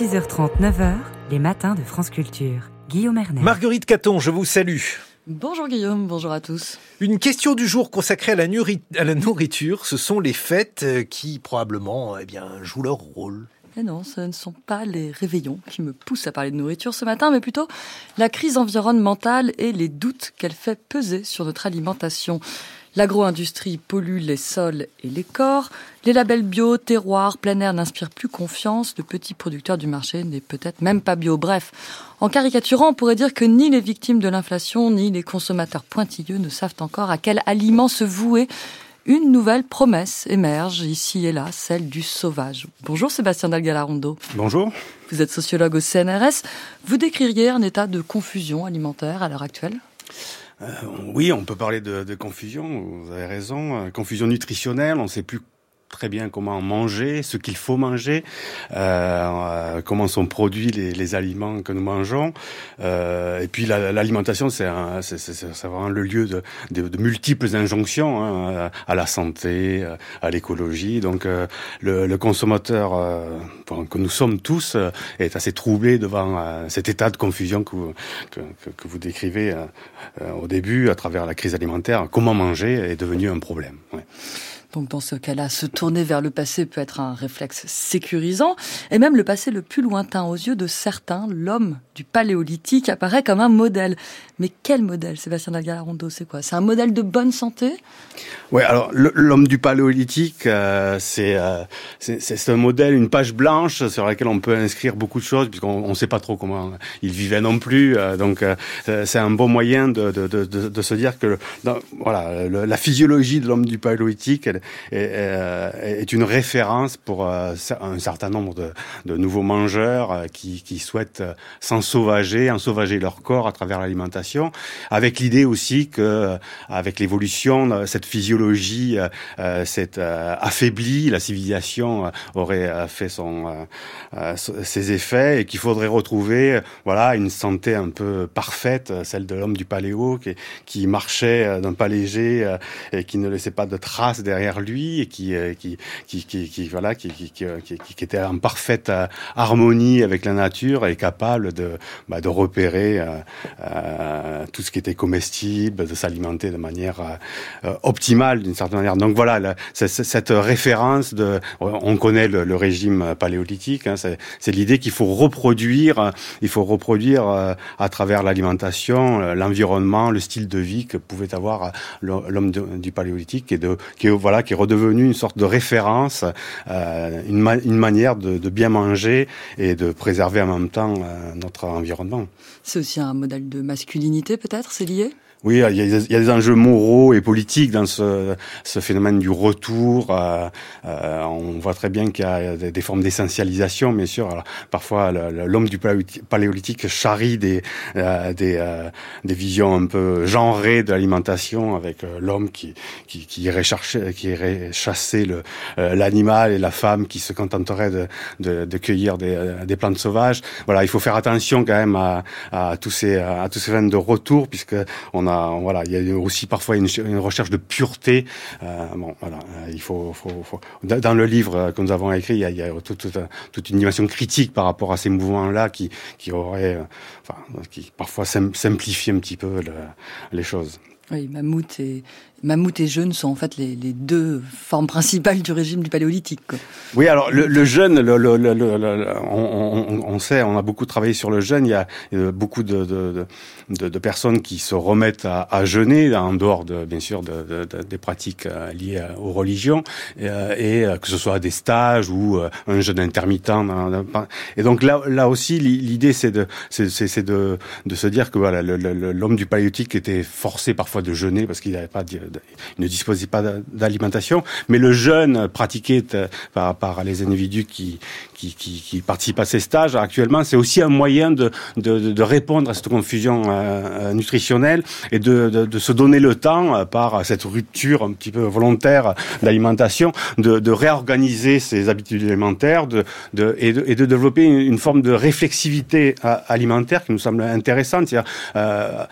6h30, 9h, les matins de France Culture. Guillaume Ernet. Marguerite Caton, je vous salue. Bonjour Guillaume, bonjour à tous. Une question du jour consacrée à la, à la nourriture, ce sont les fêtes euh, qui probablement eh bien, jouent leur rôle. Et non, ce ne sont pas les réveillons qui me poussent à parler de nourriture ce matin, mais plutôt la crise environnementale et les doutes qu'elle fait peser sur notre alimentation. L'agro-industrie pollue les sols et les corps. Les labels bio, terroir, plein air n'inspirent plus confiance. Le petit producteur du marché n'est peut-être même pas bio. Bref, en caricaturant, on pourrait dire que ni les victimes de l'inflation, ni les consommateurs pointilleux ne savent encore à quel aliment se vouer. Une nouvelle promesse émerge ici et là, celle du sauvage. Bonjour Sébastien Dalgalarondo. Bonjour. Vous êtes sociologue au CNRS. Vous décririez un état de confusion alimentaire à l'heure actuelle? Euh, oui, on peut parler de, de, confusion, vous avez raison. Euh, confusion nutritionnelle, on ne sait plus très bien comment manger, ce qu'il faut manger, euh, euh, comment sont produits les, les, aliments que nous mangeons. Euh, et puis l'alimentation, c'est vraiment le lieu de, de, de multiples injonctions hein, à la santé, à l'écologie. Donc euh, le, le, consommateur euh, que nous sommes tous est assez troublé devant cet état de confusion que vous, que, que vous décrivez au début à travers la crise alimentaire. Comment manger est devenu un problème. Ouais. Donc dans ce cas-là, se tourner vers le passé peut être un réflexe sécurisant, et même le passé le plus lointain aux yeux de certains, l'homme du paléolithique apparaît comme un modèle. Mais quel modèle, Sébastien Dalgalarondo, c'est quoi? C'est un modèle de bonne santé? Oui, alors l'homme du paléolithique, euh, euh, c'est un modèle, une page blanche sur laquelle on peut inscrire beaucoup de choses, puisqu'on ne sait pas trop comment il vivait non plus. Euh, donc c'est un bon moyen de, de, de, se dire que voilà, la physiologie de l'homme du paléolithique, est, est, une référence pour un certain nombre de, de nouveaux mangeurs qui, qui souhaitent s'ensauvager, ensauvager leur corps à travers l'alimentation, avec l'idée aussi que, avec l'évolution, cette physiologie euh, s'est euh, affaiblie, la civilisation aurait fait son, euh, ses effets, et qu'il faudrait retrouver, voilà, une santé un peu parfaite, celle de l'homme du paléo, qui, qui marchait d'un pas léger et qui ne laissait pas de traces derrière lui et qui, qui, qui, qui, qui voilà, qui, qui, qui, était en parfaite harmonie avec la nature et capable de, bah, de repérer euh, euh, tout ce qui était comestible, de s'alimenter de manière euh, optimale d'une certaine manière. Donc voilà, cette référence de, on connaît le, régime paléolithique, hein, c'est l'idée qu'il faut reproduire, il faut reproduire à travers l'alimentation, l'environnement, le style de vie que pouvait avoir l'homme du paléolithique et de, qui est qui est redevenu une sorte de référence, une, ma, une manière de, de, bien manger et de préserver en même temps notre environnement. C'est aussi un modèle de masculinité peut-être, c'est lié? Oui, il y, a, des enjeux moraux et politiques dans ce, ce phénomène du retour. Euh, euh, on voit très bien qu'il y a des, formes d'essentialisation, bien sûr. Alors, parfois, l'homme du paléolithique charrie des, euh, des, euh, des, visions un peu genrées de l'alimentation, avec euh, l'homme qui, qui, qui, irait chercher, qui irait chasser l'animal et la femme qui se contenterait de, de, de cueillir des, des, plantes sauvages. Voilà, il faut faire attention quand même à, à tous ces à tous ces phénomènes de retour, puisque on a voilà, il y a aussi parfois une, recherche de pureté. Euh, bon, voilà, euh, il faut, dans le livre que nous avons écrit, il y a, toute, une dimension critique par rapport à ces mouvements-là qui, qui auraient, euh, enfin, qui parfois simplifient un petit peu le, les choses. Oui, Mammouth et, Mammouth et jeûne sont en fait les, deux formes principales du régime du paléolithique. Oui, alors le, jeûne, on, sait, on a beaucoup travaillé sur le jeûne. Il y a, beaucoup de, personnes qui se remettent à, jeûner en dehors, de, bien sûr, de, des pratiques euh, liées aux religions, et, euh, euh, que ce soit des stages ou un jeûne intermittent. Et donc là, là aussi, l'idée c'est de, c'est de, de se dire que voilà, l'homme du paléolithique était forcé parfois de jeûner parce qu'il ne disposait pas d'alimentation, mais le jeûne pratiqué par, par les individus qui, qui, participent à ces stages actuellement, c'est aussi un moyen de, de, répondre à cette confusion euh, euh nutritionnelle et de, de, se donner le temps, euh, par cette rupture un petit peu volontaire d'alimentation, de, réorganiser ses habitudes alimentaires et, de, et de développer une, forme de réflexivité alimentaire qui nous semble intéressante, c'est-à-dire euh,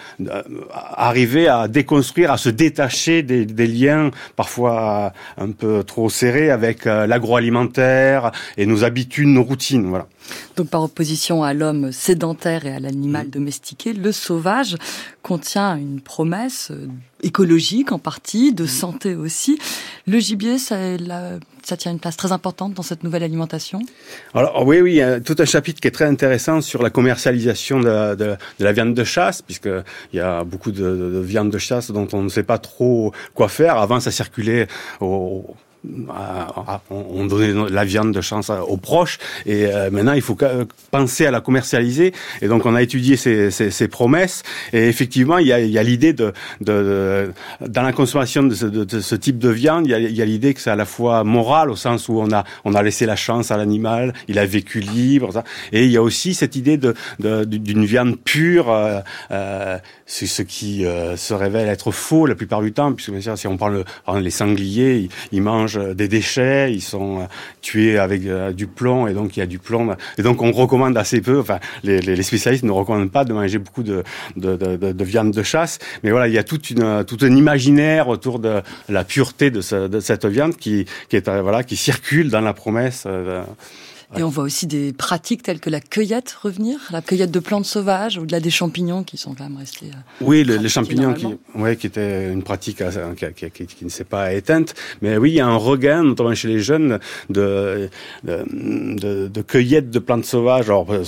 arriver à déconstruire, à se détacher des, des liens parfois un peu trop serrés avec l'agroalimentaire et nos habitudes, nos routines. Voilà. Donc par opposition à l'homme sédentaire et à l'animal domestiqué, le sauvage contient une promesse écologique en partie, de santé aussi. Le gibier, ça, ça, tient une place très importante dans cette nouvelle alimentation Alors oui, oui, il y a tout un chapitre qui est très intéressant sur la commercialisation de, la viande de chasse, puisqu'il y a beaucoup de, de, viande de chasse dont on ne sait pas trop quoi faire. Avant, ça circulait au on donnait la viande de chance aux proches. Et euh, maintenant il faut penser à la commercialiser. Et donc on a étudié ces, promesses. Et effectivement il y a, l'idée de, dans la consommation de ce, type de viande il y a, l'idée que c'est à la fois moral au sens où on a on a laissé la chance à l'animal il a vécu libre et il y a aussi cette idée de d'une viande pure euh, euh, ce qui euh, se révèle être faux la plupart du temps puisque bien sûr si on parle les sangliers ils mangent euh, des déchets, ils sont euh, tués avec euh, du plomb et donc il y a du plomb. Et donc on recommande assez peu, enfin les, spécialistes ne recommandent pas de manger beaucoup de, de, de, de, viande de chasse, mais voilà, il y a une, tout un imaginaire autour de la pureté de, ce, de cette viande qui circule dans la promesse. Et on voit aussi des pratiques telles que la cueillette revenir, la cueillette de plantes sauvages, au-delà des champignons qui sont quand même restés. Euh, oui, les champignons qui, ouais, qui était une pratique euh, qui, qui, qui, ne s'est pas éteinte. Mais oui, il y a un regain, notamment chez les jeunes, de, de, de, cueillette de plantes sauvages, alors, euh,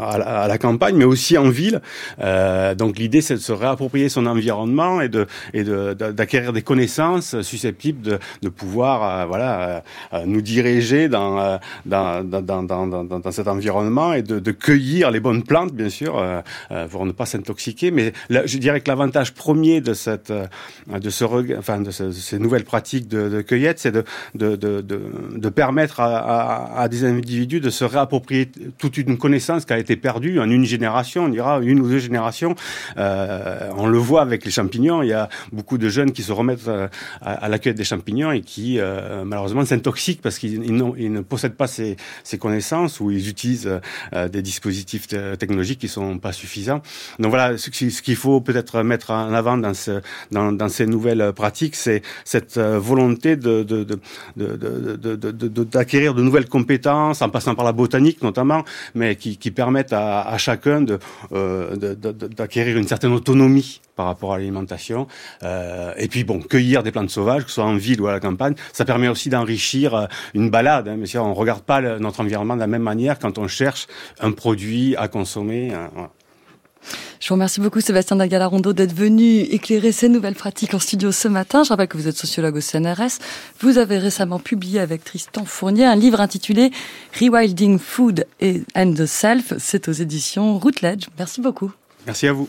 à, la, campagne, mais aussi en ville. Euh, donc l'idée, c'est de se réapproprier son environnement et de et d'acquérir des connaissances susceptibles de, pouvoir, voilà, nous diriger dans, dans, dans dans, dans, dans, dans, cet environnement et de, de, cueillir les bonnes plantes, bien sûr, euh, euh pour ne pas s'intoxiquer. Mais là, je dirais que l'avantage premier de cette, euh, de ce, enfin, de, ces nouvelles pratiques de, de cueillette, c'est de, de, permettre à, à, à, des individus de se réapproprier toute une connaissance qui a été perdue en une génération, on dira une ou deux générations. Euh, on le voit avec les champignons. Il y a beaucoup de jeunes qui se remettent euh, à, à la cueillette des champignons et qui malheureusement s'intoxiquent parce qu'ils ils ne possèdent pas ces, ces connaissances ou ils utilisent euh, des dispositifs technologiques qui sont pas suffisants. Donc voilà, ce, qu'il faut peut-être mettre en avant dans, ce, dans, dans ces nouvelles pratiques, c'est cette euh, volonté d'acquérir de, nouvelles compétences, en passant par la botanique notamment, mais qui, permettent à, chacun euh, d'acquérir une certaine autonomie par rapport à l'alimentation. Euh, et puis bon, cueillir des plantes sauvages, que ce soit en ville ou à la campagne, ça permet aussi d'enrichir euh, une balade. Hein, mais on regarde pas notre environnement de la même manière quand on cherche un produit à consommer. Hein, Je vous remercie beaucoup Sébastien Dagalarondo d'être venu éclairer ces nouvelles pratiques en studio ce matin. Je rappelle que vous êtes sociologue au CNRS. Vous avez récemment publié avec Tristan Fournier un livre intitulé Rewilding Food and the Self. C'est aux éditions Routledge. Merci beaucoup. Merci à vous.